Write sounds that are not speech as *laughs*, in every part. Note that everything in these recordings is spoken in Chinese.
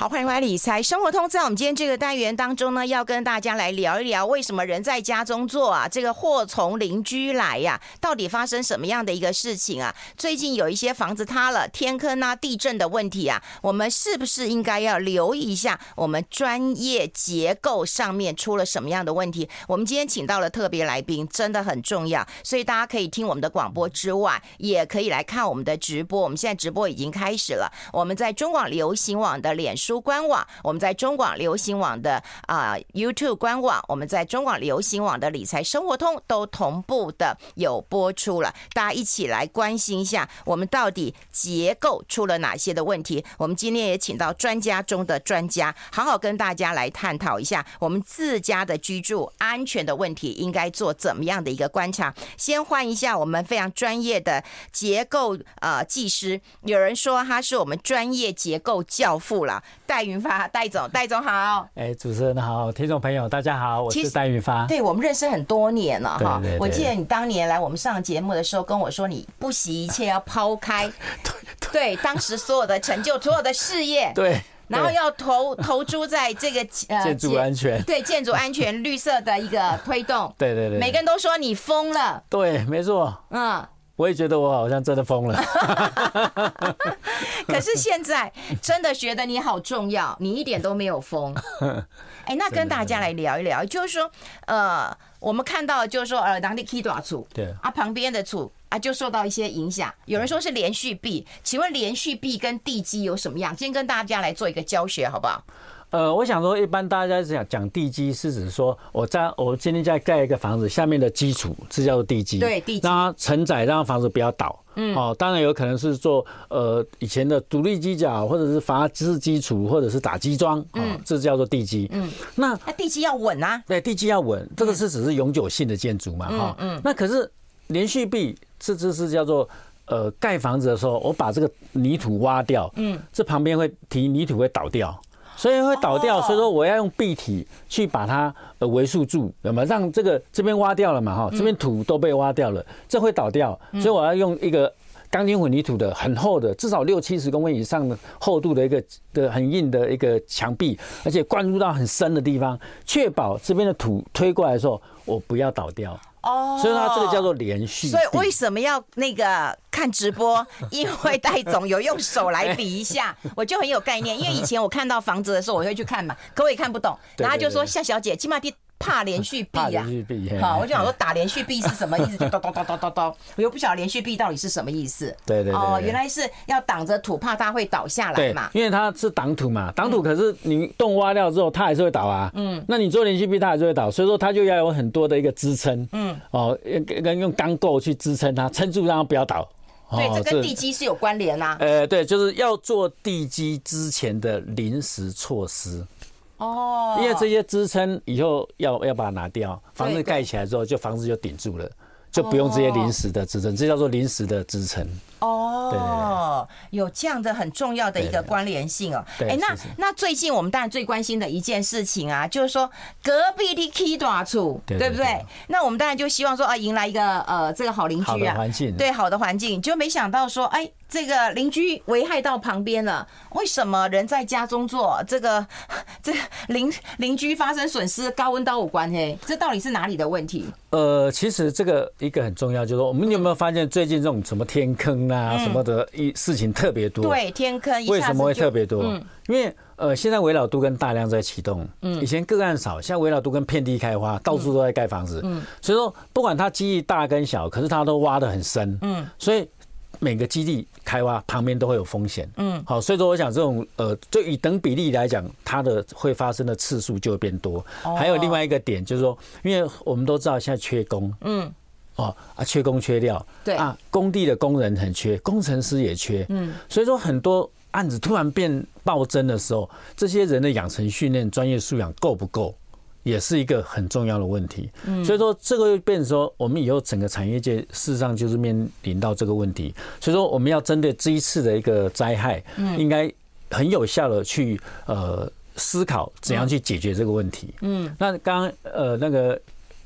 好，欢迎回来理财生活通。在我们今天这个单元当中呢，要跟大家来聊一聊，为什么人在家中坐啊，这个祸从邻居来呀、到底发生什么样的一个事情啊？最近有一些房子塌了、天坑啊、地震的问题啊，我们是不是应该要留意一下我们专业结构上面出了什么样的问题？我们今天请到了特别来宾，真的很重要，所以大家可以听我们的广播之外，也可以来看我们的直播。我们现在直播已经开始了，我们在中广流行网的脸书。官网，我们在中广流行网的啊、YouTube 官网，我们在中广流行网的理财生活通都同步的有播出了，大家一起来关心一下，我们到底结构出了哪些的问题？我们今天也请到专家中的专家，好好跟大家来探讨一下，我们自家的居住安全的问题应该做怎么样的一个观察。先换一下我们非常专业的结构呃技师，有人说他是我们专业结构教父了。戴云发，戴总，戴总好。哎，主持人好，听众朋友大家好，我是戴云发。对，我们认识很多年了哈。我记得你当年来我们上节目的时候跟我说，你不惜一切要抛开 *laughs* 对当时所有的成就、所有的事业，*laughs* 对然后要投投注在这个呃 *laughs* 建筑安全，对建筑安全绿色的一个推动。对对对，每个人都说你疯了。对，没错。嗯。我也觉得我好像真的疯了，*laughs* 可是现在真的觉得你好重要，你一点都没有疯。*laughs* 哎，那跟大家来聊一聊，就是说，呃，我们看到就是说，呃，当地 K 多少处，对啊，旁边的处啊就受到一些影响。有人说是连续壁，请问连续壁跟地基有什么样？今天跟大家来做一个教学，好不好？呃，我想说，一般大家讲讲地基，是指说我在我今天在盖一个房子，下面的基础是叫做地基，对，地基让它承载，让房子不要倒。嗯，哦，当然有可能是做呃以前的独立基脚，或者是筏式基础，或者是打基桩，嗯，这叫做地基。嗯，那那地基要稳啊，对，地基要稳，这个是只是永久性的建筑嘛，哈，嗯，那可是连续壁，这这是叫做呃盖房子的时候，我把这个泥土挖掉，嗯，这旁边会提泥土会倒掉。所以会倒掉，所以说我要用壁体去把它呃围束住，那么？让这个这边挖掉了嘛，哈，这边土都被挖掉了，这会倒掉，所以我要用一个钢筋混凝土的很厚的，至少六七十公分以上的厚度的一个的很硬的一个墙壁，而且灌入到很深的地方，确保这边的土推过来的时候，我不要倒掉。哦，所以它这个叫做连续。所以为什么要那个看直播？*laughs* 因为戴总有用手来比一下，*laughs* 我就很有概念。因为以前我看到房子的时候，我会去看嘛，可我也看不懂。然后就说夏小姐，起码第。怕连续壁呀，好，我就想说打连续壁是什么意思？就叨叨叨叨叨叨，我又不晓得连续壁到底是什么意思。对对哦，原来是要挡着土，怕它会倒下来嘛。因为它是挡土嘛，挡土可是你洞挖掉之后，它还是会倒啊。嗯，那你做连续壁，它还是会倒，所以说它就要有很多的一个支撑。嗯，哦，跟用钢构去支撑它，撑住让它不要倒。对，这跟地基是有关联呐。呃，对，就是要做地基之前的临时措施。哦，因为这些支撑以后要要把它拿掉，房子盖起来之后，就房子就顶住了，就不用这些临时的支撑，这叫做临时的支撑。哦，有这样的很重要的一个关联性哦。哎，那那最近我们当然最关心的一件事情啊，就是说隔壁的 K 大处，对不对？那我们当然就希望说啊，迎来一个呃这个好邻居啊，环境对好的环境，就没想到说哎。这个邻居危害到旁边了，为什么人在家中坐？这个 *laughs* 这邻邻居发生损失，高温刀五关嘿？这到底是哪里的问题？呃，其实这个一个很重要，就是说，我们有没有发现最近这种什么天坑啊什么的一事情特别多？对，天坑为什么会特别多？因为呃，现在围绕都跟大量在启动，嗯，以前个案少，现在围绕都跟遍地开花，到处都在盖房子，嗯，所以说不管它基地大跟小，可是它都挖的很深，嗯，所以。每个基地开挖旁边都会有风险，嗯，好，所以说我想这种呃，就以等比例来讲，它的会发生的次数就会变多。还有另外一个点就是说，因为我们都知道现在缺工，嗯，哦啊，缺工缺料，对。啊，工地的工人很缺，工程师也缺，嗯，所以说很多案子突然变暴增的时候，这些人的养成训练、专业素养够不够？也是一个很重要的问题，嗯。所以说这个变成说，我们以后整个产业界事实上就是面临到这个问题，所以说我们要针对这一次的一个灾害，嗯应该很有效的去呃思考怎样去解决这个问题。嗯，那刚刚呃那个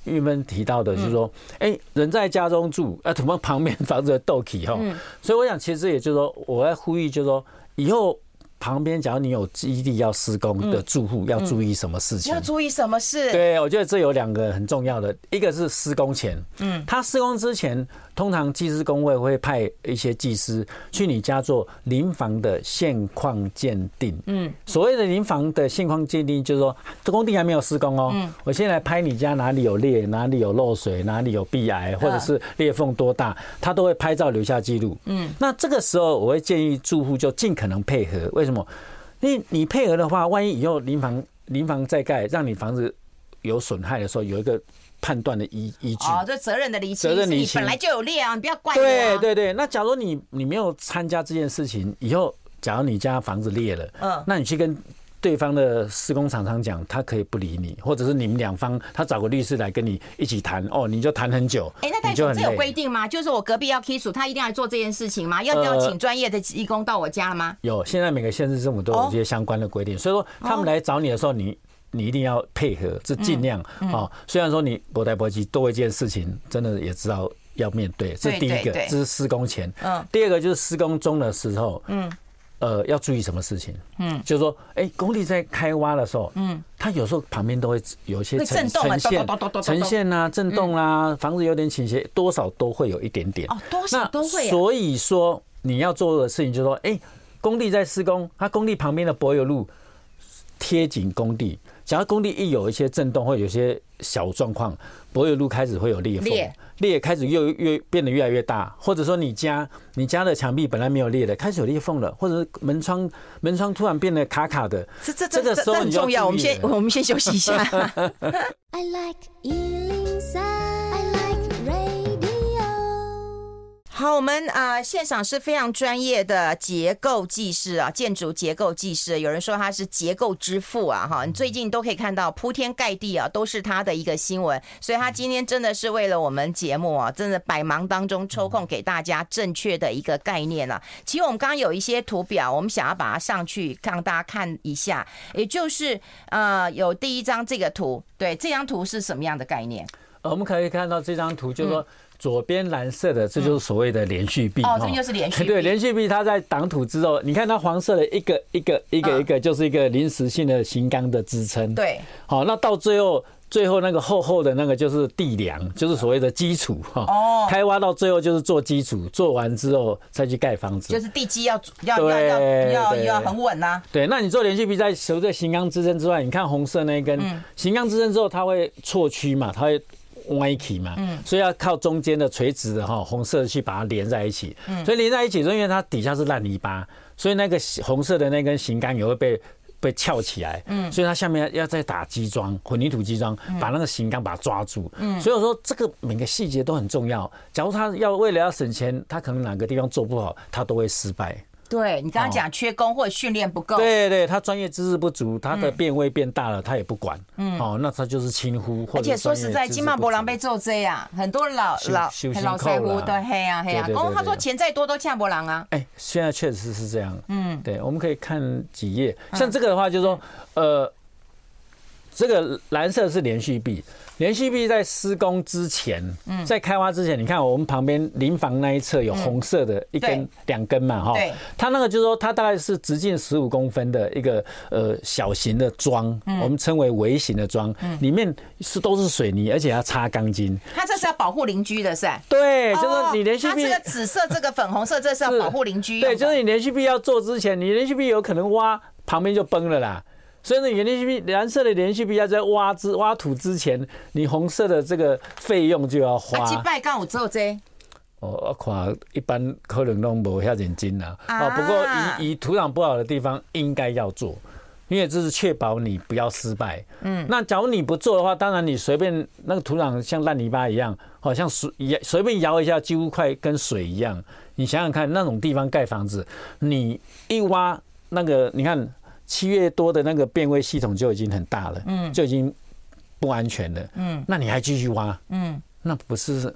玉芬提到的就是说，哎，人在家中住，啊，怎么旁边房子的斗气哈？所以我想其实也就是说，我在呼吁就是说，以后。旁边，假如你有基地要施工的住户，要注意什么事情？要注意什么事？对，我觉得这有两个很重要的，一个是施工前，嗯，他施工之前，通常技师工会会派一些技师去你家做临房的现况鉴定。嗯，所谓的临房的现况鉴定，就是说这工地还没有施工哦，嗯，我先来拍你家哪里有裂，哪里有漏水，哪里有壁癌，或者是裂缝多大，他都会拍照留下记录。嗯，那这个时候我会建议住户就尽可能配合，为什么？你你配合的话，万一以后临房临房再盖，让你房子有损害的时候，有一个判断的依依据。哦，这责任的厘清，责任厘清，本来就有裂啊，你不要怪我。对对对，那假如你你没有参加这件事情，以后假如你家房子裂了，嗯，那你去跟。对方的施工厂商讲，他可以不理你，或者是你们两方他找个律师来跟你一起谈，哦，你就谈很久。哎，那代总这有规定吗？就是我隔壁要起诉，他一定要做这件事情吗？要不要请专业的义工到我家了吗？有，现在每个县市政府都有这些相关的规定，所以说他们来找你的时候，你你一定要配合，是尽量啊。虽然说你不带不急，多一件事情，真的也知道要面对，这是第一个，这是施工前。嗯。第二个就是施工中的时候，嗯。呃，要注意什么事情？嗯，就是说，哎，工地在开挖的时候，嗯，它有时候旁边都会有一些呈呈现、呈现啊，震动啦，房子有点倾斜，多少都会有一点点。哦，多少都会。所以说，你要做的事情就是说，哎，工地在施工，它工地旁边的柏油路贴紧工地。假如工地一有一些震动或有些小状况，柏油路开始会有裂缝，裂。开始又越变得越来越大，或者说你家你家的墙壁本来没有裂的，开始有裂缝了，或者是门窗门窗突然变得卡卡的，这这这个时候很重要。我们先我们先休息一下。*laughs* I like 好，我们啊，现场是非常专业的结构技师啊，建筑结构技师，有人说他是结构之父啊，哈，你最近都可以看到铺天盖地啊，都是他的一个新闻，所以他今天真的是为了我们节目啊，真的百忙当中抽空给大家正确的一个概念啊。其实我们刚刚有一些图表，我们想要把它上去让大家看一下，也就是呃，有第一张这个图，对，这张图是什么样的概念？我们可以看到这张图，就是说。左边蓝色的，这就是所谓的连续壁。哦，这就是连续壁。*laughs* 对，连续壁它在挡土之后，你看它黄色的一个一个一个一个，就是一个临时性的型钢的支撑。对。好，那到最后最后那个厚厚的那个就是地梁，就是所谓的基础哈。哦。开挖到最后就是做基础，做完之后再去盖房子。就是地基要要要要要要很稳呐。对，那你做连续壁在除了型钢支撑之外，你看红色那一根型钢支撑之后，它会错曲嘛，它会。歪起嘛，所以要靠中间的垂直的哈红色去把它连在一起，所以连在一起，因为它底下是烂泥巴，所以那个红色的那根型杆也会被被翘起来，所以它下面要再打基桩混凝土基桩，把那个型杆把它抓住，所以我说这个每个细节都很重要。假如他要为了要省钱，他可能哪个地方做不好，他都会失败。对，你刚刚讲缺工或者训练不够，对对，他专业知识不足，他的变位变大了，他也不管，嗯，哦，那他就是轻忽。而且说实在，金马博朗被做这样，很多老老老师傅都黑啊黑啊，哦他说钱再多都呛不狼啊。哎，现在确实是这样，嗯，对，我们可以看几页，像这个的话，就是说，呃，这个蓝色是连续壁。连续壁在施工之前，嗯在开挖之前，你看我们旁边邻房那一侧有红色的一根、两根嘛，哈，它那个就是说，它大概是直径十五公分的一个呃小型的桩，我们称为微型的桩，里面是都是水泥，而且要插钢筋。它这是要保护邻居的，是吧？对，就是你连续壁，它这个紫色、这个粉红色，这是要保护邻居。对，就是你连续壁要做之前，你连续壁有可能挖旁边就崩了啦。所以呢，连续壁蓝色的连续壁要在挖之挖土之前，你红色的这个费用就要花。几百刚有做这？哦，我看一般可能都无遐认真啦。哦，不过以以土壤不好的地方应该要做，因为这是确保你不要失败。嗯。那假如你不做的话，当然你随便那个土壤像烂泥巴一样，好像随随便摇一下，几乎快跟水一样。你想想看，那种地方盖房子，你一挖那个，你看。七月多的那个变位系统就已经很大了，嗯，就已经不安全了，嗯，那你还继续挖，嗯，那不是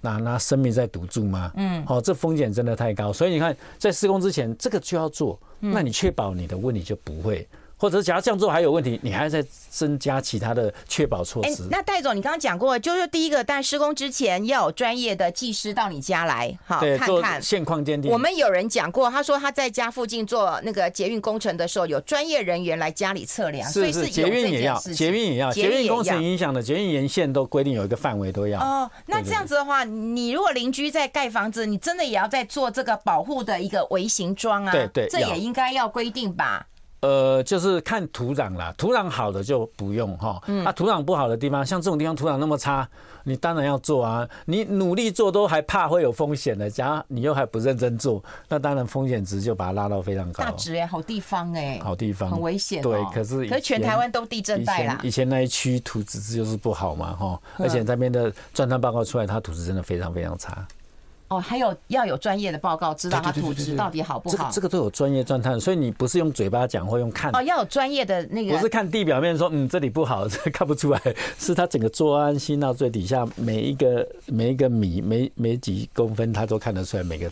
拿拿生命在赌注吗？嗯，好，这风险真的太高，所以你看，在施工之前这个就要做，那你确保你的问题就不会或者假如这样做还有问题，你还要再增加其他的确保措施。欸、那戴总，你刚刚讲过，就是第一个，在施工之前要有专业的技师到你家来，好看看现况鉴定。我们有人讲过，他说他在家附近做那个捷运工程的时候，有专业人员来家里测量，是是所以是捷运也要，捷运也要，捷运工程影响的捷运沿线都规定有一个范围都要。哦，那这样子的话，你如果邻居在盖房子，你真的也要在做这个保护的一个微型桩啊？对对，这也应该要规定吧？呃，就是看土壤啦，土壤好的就不用哈。嗯。啊，土壤不好的地方，像这种地方土壤那么差，你当然要做啊。你努力做都还怕会有风险的，假如你又还不认真做，那当然风险值就把它拉到非常高。大直哎，好地方哎，好地方，很危险。对，可是可是全台湾都地震带啦。以前那一区土质就是不好嘛哈，而且那边的钻探报告出来，它土质真的非常非常差。哦，还有要有专业的报告，知道它土质到底好不好？这个都有专业钻探，所以你不是用嘴巴讲或用看。哦，要有专业的那个。不是看地表面说，嗯，这里不好，*laughs* 这看不出来，是它整个做安心到最底下每一个每一个米每每几公分，它都看得出来每个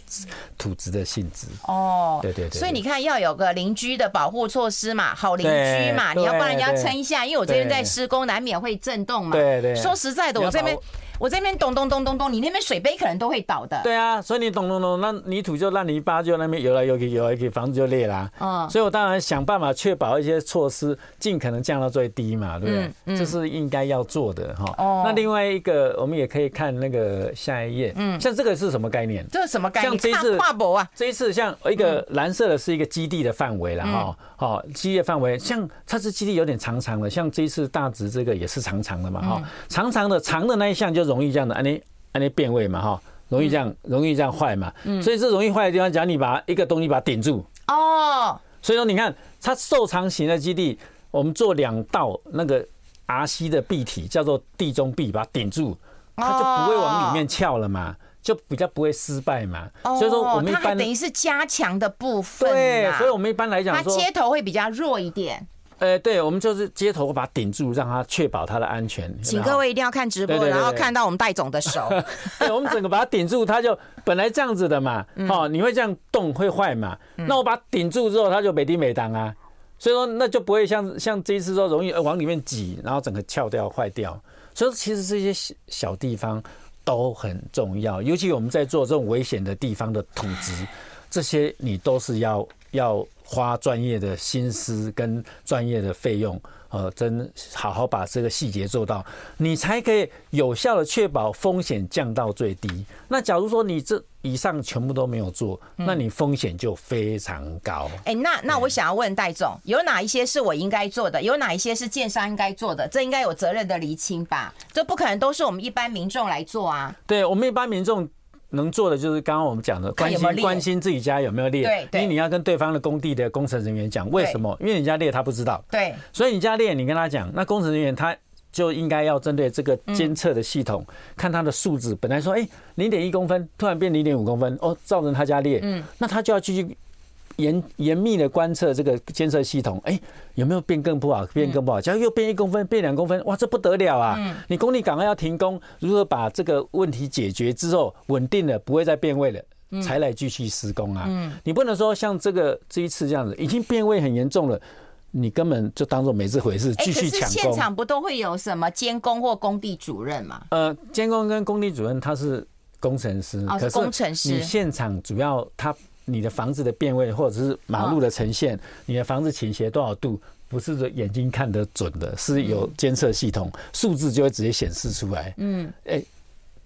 土质的性质。哦，对对对。所以你看，要有个邻居的保护措施嘛，好邻居嘛，你要帮人家撑一下，因为我这边在施工，难免会震动嘛。对对。说实在的，我这边。我这边咚咚咚咚咚，你那边水杯可能都会倒的。对啊，所以你咚咚咚，那泥土就烂泥巴就那边游来游去，游来游去，房子就裂啦。嗯，所以我当然想办法确保一些措施，尽可能降到最低嘛，对不对？嗯，这是应该要做的哈。哦。那另外一个，我们也可以看那个下一页。嗯。像这个是什么概念？这是什么概念？像这一次跨博啊，这一次像一个蓝色的是一个基地的范围了哈。好，基地范围，像它是基地有点长长的，像这一次大直这个也是长长的嘛哈。长长的长的那一项就容易这样的，哎按那变位嘛哈，容易这样，容易这样坏嘛。嗯。所以这容易坏的地方，假如你把一个东西把它顶住。哦。所以说，你看它瘦长型的基地，我们做两道那个 RC 的壁体，叫做地中壁，把它顶住，它就不会往里面翘了嘛，就比较不会失败嘛。哦。所以说，我们一般等于是加强的部分。对。所以我们一般来讲，它接头会比较弱一点。呃，对，我们就是接头把它顶住，让它确保它的安全。请各位一定要看直播，然后看到我们戴总的手。*laughs* 对，我们整个把它顶住，它就本来这样子的嘛，哦，你会这样动会坏嘛？那我把它顶住之后，它就没滴没当啊，所以说那就不会像像这一次说容易往里面挤，然后整个翘掉坏掉。所以其实这些小小地方都很重要，尤其我们在做这种危险的地方的土质，这些你都是要要。花专业的心思跟专业的费用，呃，真好好把这个细节做到，你才可以有效的确保风险降到最低。那假如说你这以上全部都没有做，那你风险就非常高。哎，那那我想要问戴总，有哪一些是我应该做的？有哪一些是建商应该做的？这应该有责任的厘清吧？这不可能都是我们一般民众来做啊。对，我们一般民众。能做的就是刚刚我们讲的，关心关心自己家有没有裂，因为你要跟对方的工地的工程人员讲为什么，因为你家裂他不知道，对，所以你家裂你跟他讲，那工程人员他就应该要针对这个监测的系统，看他的数字，本来说哎零点一公分，突然变零点五公分，哦，造成他家裂，嗯，那他就要继续。严严密的观测这个监测系统，哎、欸，有没有变更不好？变更不好，假如又变一公分，变两公分，哇，这不得了啊！你工地赶快要停工，如何把这个问题解决之后稳定了，不会再变位了，才来继续施工啊？你不能说像这个这一次这样子，已经变位很严重了，你根本就当做没这回事，继续抢工。现场不都会有什么监工或工地主任吗？呃，监工跟工地主任他是工程师，哦，是工程师。你现场主要他。你的房子的变位，或者是马路的呈现，你的房子倾斜多少度，不是说眼睛看得准的，是有监测系统，数字就会直接显示出来。嗯，哎，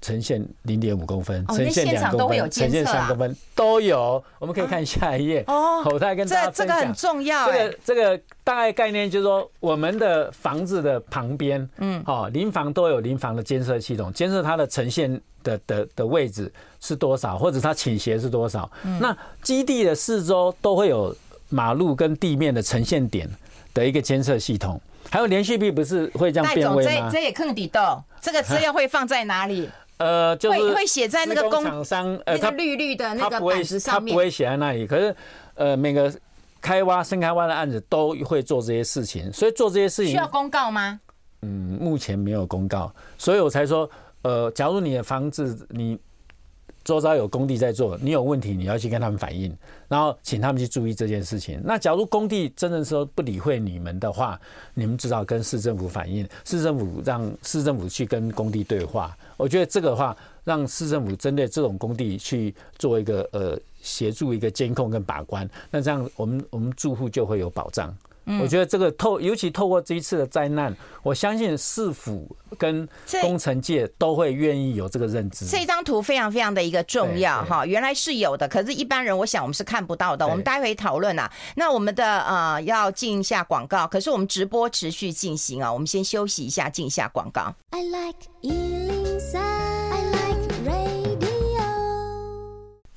呈现零点五公分，呈现两公分，呈现三公分，都有。我们可以看下一页。哦，口袋跟大家。这个很重要。这个这个大概概念就是说，我们的房子的旁边，嗯，哦，邻房都有邻房的监测系统，监测它的呈现。的的的位置是多少，或者它倾斜是多少？嗯、那基地的四周都会有马路跟地面的呈现点的一个监测系统，还有连续壁不是会这样变位吗？这这也坑底豆，这个资料会放在哪里？*laughs* 呃，就是会会写在那个工厂商呃，它绿绿的那个板子上面，它不会写在那里。可是呃，每个开挖、深开挖的案子都会做这些事情，所以做这些事情需要公告吗？嗯，目前没有公告，所以我才说。呃，假如你的房子你周遭有工地在做，你有问题你要去跟他们反映，然后请他们去注意这件事情。那假如工地真的说不理会你们的话，你们至少跟市政府反映，市政府让市政府去跟工地对话。我觉得这个的话，让市政府针对这种工地去做一个呃协助一个监控跟把关，那这样我们我们住户就会有保障。我觉得这个透，尤其透过这一次的灾难，我相信市府跟工程界都会愿意有这个认知。这张图非常非常的一个重要哈，原来是有的，可是一般人我想我们是看不到的。我们待会讨论啊，那我们的呃要进一下广告，可是我们直播持续进行啊，我们先休息一下，进一下广告。I like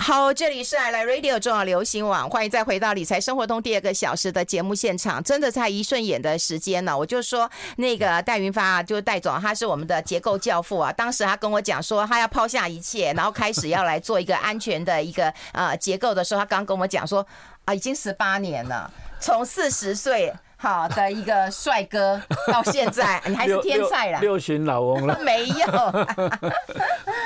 好，这里是爱来 Radio 重要流行网，欢迎再回到理财生活通第二个小时的节目现场。真的在一瞬眼的时间呢，我就说那个戴云发啊就是戴总，他是我们的结构教父啊。当时他跟我讲说，他要抛下一切，然后开始要来做一个安全的一个呃结构的时候，他刚跟我讲说啊，已经十八年了，从四十岁。好的一个帅哥，到现在你还是天才啦，六旬老翁了？*laughs* 没有，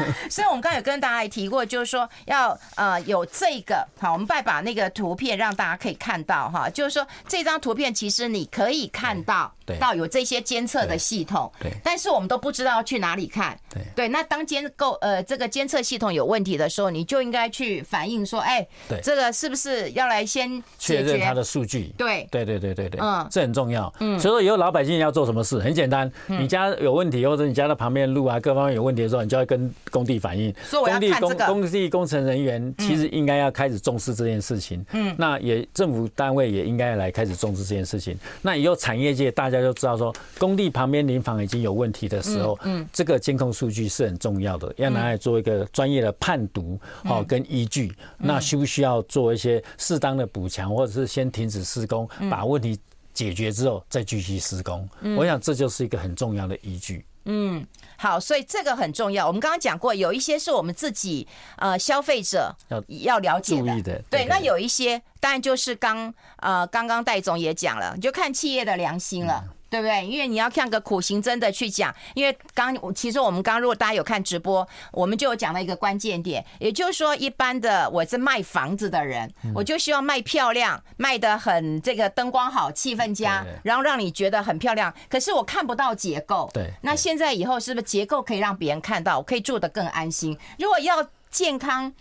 *laughs* 所以我们刚才有跟大家也提过，就是说要呃有这个好，我们再把那个图片让大家可以看到哈，就是说这张图片其实你可以看到。到有这些监测的系统，对，但是我们都不知道去哪里看，对，对。那当监构呃这个监测系统有问题的时候，你就应该去反映说，哎，对，这个是不是要来先确认它的数据？对，对，对，对，对，对，嗯，这很重要。嗯，所以说以后老百姓要做什么事，很简单，你家有问题或者你家的旁边路啊各方面有问题的时候，你就要跟工地反映。所以我要看这个。工地工程人员其实应该要开始重视这件事情。嗯，那也政府单位也应该来开始重视这件事情。那以后产业界大家就知道说。工地旁边临房已经有问题的时候，嗯，这个监控数据是很重要的，要拿来做一个专业的判读，好跟依据。那需不需要做一些适当的补强，或者是先停止施工，把问题解决之后再继续施工？我想这就是一个很重要的依据。嗯，好，所以这个很重要。我们刚刚讲过，有一些是我们自己呃消费者要要了解的，对。那有一些当然就是刚呃刚刚戴总也讲了，你就看企业的良心了。对不对？因为你要像个苦行僧的去讲，因为刚其实我们刚如果大家有看直播，我们就有讲了一个关键点，也就是说，一般的我是卖房子的人，我就希望卖漂亮，卖的很这个灯光好，气氛佳，然后让你觉得很漂亮。可是我看不到结构。对。那现在以后是不是结构可以让别人看到，我可以住得更安心？如果要健康、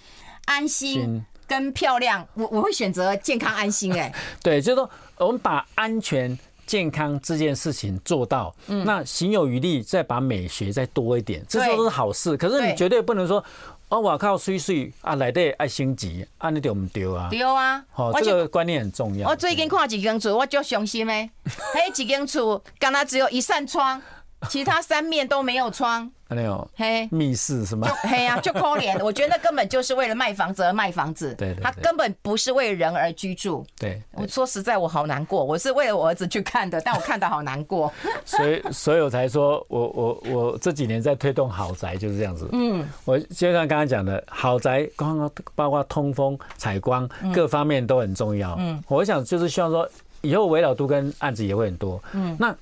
安心跟漂亮，我我会选择健康安心。哎，*laughs* 对，就是说我们把安全。健康这件事情做到，那行有余力，再把美学再多一点，这都是好事。可是你绝对不能说，哦，我靠，水水啊，来得爱升级，啊，你丢不丢啊？对啊！好，这个观念很重要。我最近看几间厝，我就伤心诶，嘿，几间厝，刚才只有一扇窗，其他三面都没有窗。没有，嘿，密室是吗？嘿呀，就可怜。*laughs* 我觉得那根本就是为了卖房子而卖房子，对，他根本不是为人而居住。对，我说实在，我好难过。我是为了我儿子去看的，*laughs* 但我看到好难过。所以，所以我才说我我我这几年在推动豪宅就是这样子。嗯，我就像刚刚讲的，豪宅光包括通风、采光各方面都很重要。嗯，我想就是希望说，以后危老都跟案子也会很多。嗯，那。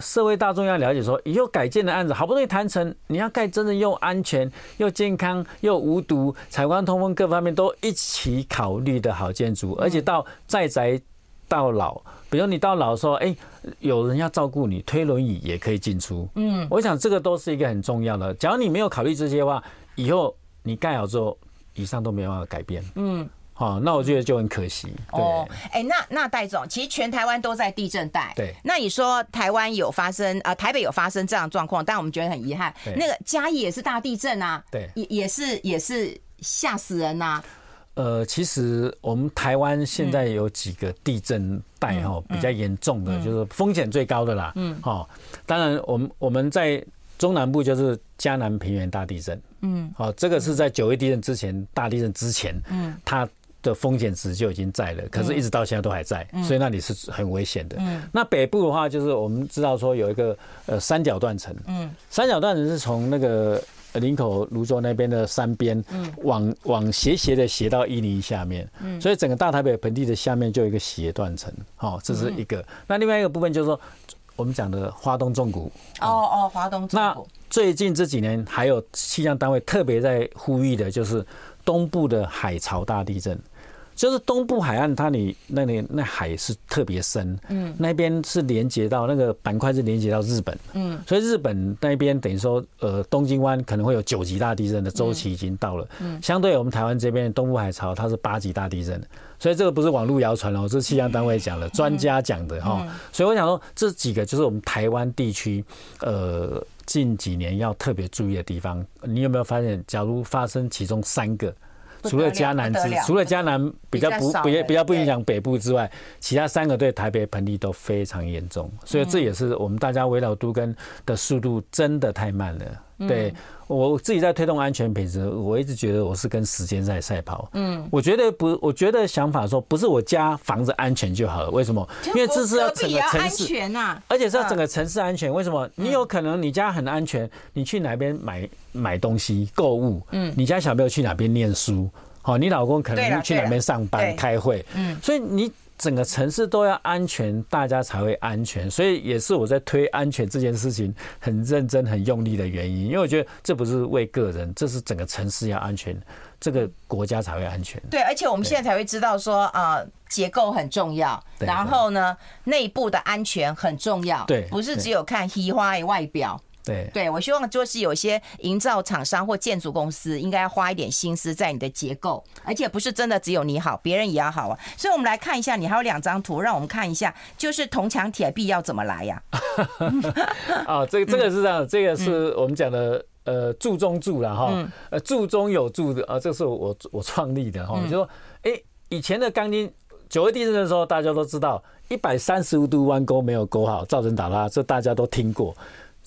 社会大众要了解说，以后改建的案子好不容易谈成，你要盖真的又安全又健康又无毒，采光通风各方面都一起考虑的好建筑，而且到在宅到老，比如你到老的时候，哎，有人要照顾你，推轮椅也可以进出。嗯，我想这个都是一个很重要的。假如你没有考虑这些的话，以后你盖好之后，以上都没办法改变。嗯。哦，那我觉得就很可惜。哦，哎，那那戴总，其实全台湾都在地震带。对。那你说台湾有发生啊、呃？台北有发生这样的状况，但我们觉得很遗憾。那个嘉义也是大地震啊。对。也也是也是吓死人呐、啊。呃，其实我们台湾现在有几个地震带哈比较严重的，就是风险最高的啦。嗯。好，当然我们我们在中南部就是嘉南平原大地震。嗯。好，这个是在九一地震之前，大地震之前。嗯。它。的风险值就已经在了，可是一直到现在都还在，所以那里是很危险的。嗯那北部的话，就是我们知道说有一个呃三角断层，嗯，三角断层是从那个林口泸州那边的山边，嗯，往往斜斜的斜到伊犁下面，嗯，所以整个大台北盆地的下面就有一个斜断层，好，这是一个。那另外一个部分就是说。我们讲的华东重谷。哦哦，华东纵谷。那最近这几年还有气象单位特别在呼吁的，就是东部的海潮大地震。就是东部海岸，它里那里那海是特别深，嗯，那边是连接到那个板块是连接到日本，嗯，所以日本那边等于说，呃，东京湾可能会有九级大地震的周期已经到了，嗯，相对我们台湾这边东部海潮，它是八级大地震，所以这个不是网络谣传哦，这是气象单位讲的，专家讲的哈，所以我想说，这几个就是我们台湾地区，呃，近几年要特别注意的地方，你有没有发现，假如发生其中三个？除了嘉南之，除了嘉南比较不比较比较不影响北部之外，其他三个对台北盆地都非常严重，所以这也是我们大家围绕都跟的速度真的太慢了。对，我自己在推动安全品质，我一直觉得我是跟时间在赛跑。嗯，我觉得不，我觉得想法说不是我家房子安全就好了。为什么？因为这是要整个城市，而且是要整个城市安全。为什么？你有可能你家很安全，你去哪边买买东西、购物，嗯，你家小朋友去哪边念书，好，你老公可能去哪边上班、开会，嗯，所以你。整个城市都要安全，大家才会安全，所以也是我在推安全这件事情很认真、很用力的原因。因为我觉得这不是为个人，这是整个城市要安全，这个国家才会安全。对，而且我们现在才会知道说啊，结构很重要，然后呢，内部的安全很重要，对，不是只有看虚华的外表。对，对我希望就是有些营造厂商或建筑公司应该要花一点心思在你的结构，而且不是真的只有你好，别人也要好啊。所以，我们来看一下，你还有两张图，让我们看一下，就是铜墙铁壁要怎么来呀？啊，*laughs* 这个这个是这样，这个是我们讲的呃，柱中柱了哈，呃，柱中有柱的啊，这是我我创立的哈，就说哎，以前的钢筋九二地震的时候，大家都知道一百三十五度弯钩没有勾好，造成打拉，这大家都听过。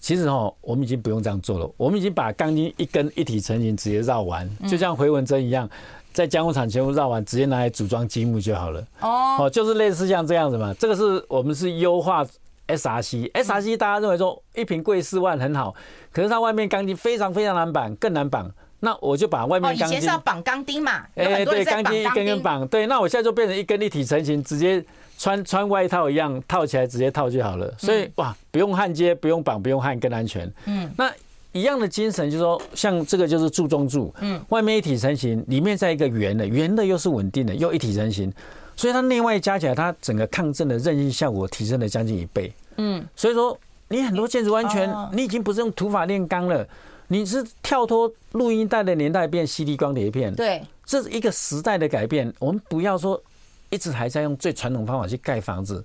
其实哈，我们已经不用这样做了。我们已经把钢筋一根一体成型直接绕完，就像回纹针一样，在加工厂全部绕完，直接拿来组装积木就好了。哦，就是类似像这样子嘛。这个是我们是优化 SRC，SRC 大家认为说一瓶贵四万很好，可是它外面钢筋非常非常难绑，更难绑。那我就把外面钢筋，以前是要绑钢钉嘛？哎，对，钢筋一根根绑。对，那我现在就变成一根一体成型，直接。穿穿外套一样套起来，直接套就好了。所以哇，不用焊接，不用绑，不用焊，更安全。嗯，那一样的精神就是说，像这个就是柱中柱，嗯，外面一体成型，里面再一个圆的，圆的又是稳定的，又一体成型，所以它内外加起来，它整个抗震的韧性效果提升了将近一倍。嗯，所以说你很多建筑安全，你已经不是用土法炼钢了，你是跳脱录音带的年代变 CD 光碟片。对，这是一个时代的改变。我们不要说。一直还在用最传统方法去盖房子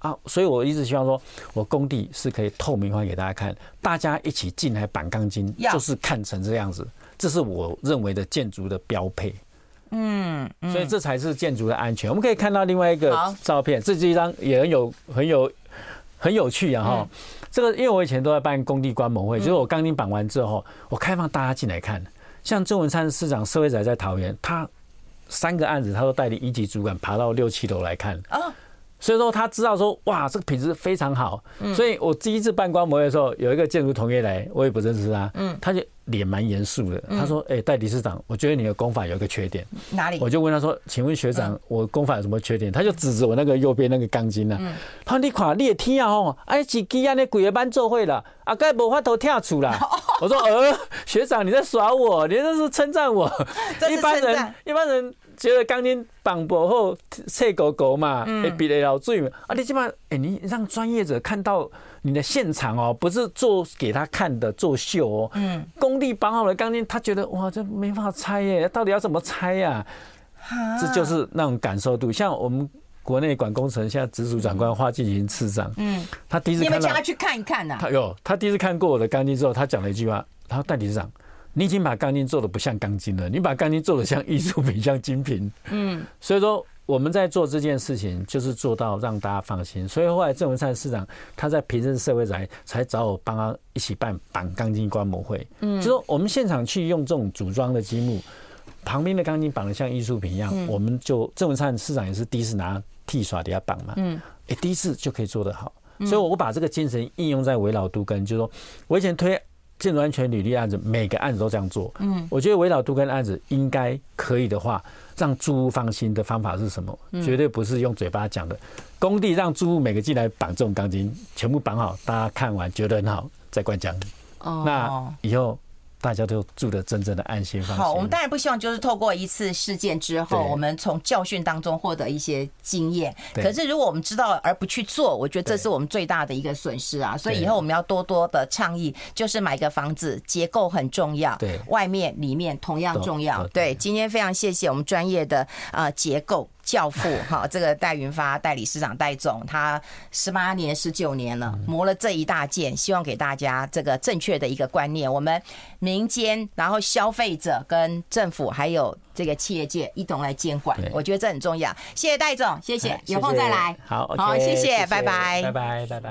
啊，所以我一直希望说，我工地是可以透明化给大家看，大家一起进来绑钢筋，就是看成这样子，这是我认为的建筑的标配。嗯，所以这才是建筑的安全。我们可以看到另外一个照片，这是一张也很有很有很有趣啊哈。这个因为我以前都在办工地观摩会，就是我钢筋绑完之后，我开放大家进来看，像郑文灿市长社会仔在桃园，他。三个案子，他都带领一级主管爬到六七楼来看，所以说他知道说，哇，这个品质非常好。所以我第一次办观摩的时候，有一个建筑同业来，我也不认识他，嗯，他就脸蛮严肃的，他说：“哎，代理事长，我觉得你的功法有一个缺点，哪里？”我就问他说：“请问学长，我功法有什么缺点？”他就指着我那个右边那个钢筋呢，他说：“你看，你也听啊吼，哎，几几啊，那鬼班做会了，啊，该无法头跳出啦。*laughs* ”我说：“呃，学长你在耍我，你这是称赞我。一般人，一般人。”觉得钢筋绑不好脆狗狗嘛，会比得了最嘛。啊，你起码哎，你让专业者看到你的现场哦，不是做给他看的做秀哦。嗯，工地绑好了钢筋，他觉得哇，这没法拆耶，到底要怎么拆呀？这就是那种感受度。像我们国内管工程现在直属长官花进行次长，嗯，他第一次你们叫他去看一看呐。他有，他第一次看过我的钢筋之后，他讲了一句话，他说：“戴理事长。”你已经把钢筋做的不像钢筋了，你把钢筋做的像艺术品，像精品。嗯，所以说我们在做这件事情，就是做到让大家放心。所以后来郑文灿市长他在平镇社会宅才找我帮他一起办绑钢筋观摩会。嗯，就说我们现场去用这种组装的积木，旁边的钢筋绑的像艺术品一样，我们就郑文灿市长也是第一次拿剃刷底下绑嘛。嗯，哎，第一次就可以做得好。所以我把这个精神应用在围绕都根，就是说我以前推。建筑安全履历案子，每个案子都这样做。嗯，我觉得围绕杜根案子应该可以的话，让住户放心的方法是什么？绝对不是用嘴巴讲的。工地让住户每个进来绑这种钢筋，全部绑好，大家看完觉得很好，再灌浆。哦，那以后。大家都住的真正的安心放心。好，我们当然不希望就是透过一次事件之后，我们从教训当中获得一些经验。可是如果我们知道而不去做，我觉得这是我们最大的一个损失啊。所以以后我们要多多的倡议，就是买个房子结构很重要，对，外面里面同样重要。对，今天非常谢谢我们专业的呃结构。教父 *laughs* 哈，这个戴云发代理市长戴总，他十八年、十九年了，磨了这一大件，希望给大家这个正确的一个观念。我们民间，然后消费者跟政府，还有这个企业界一同来监管，我觉得这很重要。谢谢戴总，谢谢，有空再来。好，好，谢谢，拜拜，拜拜，拜拜。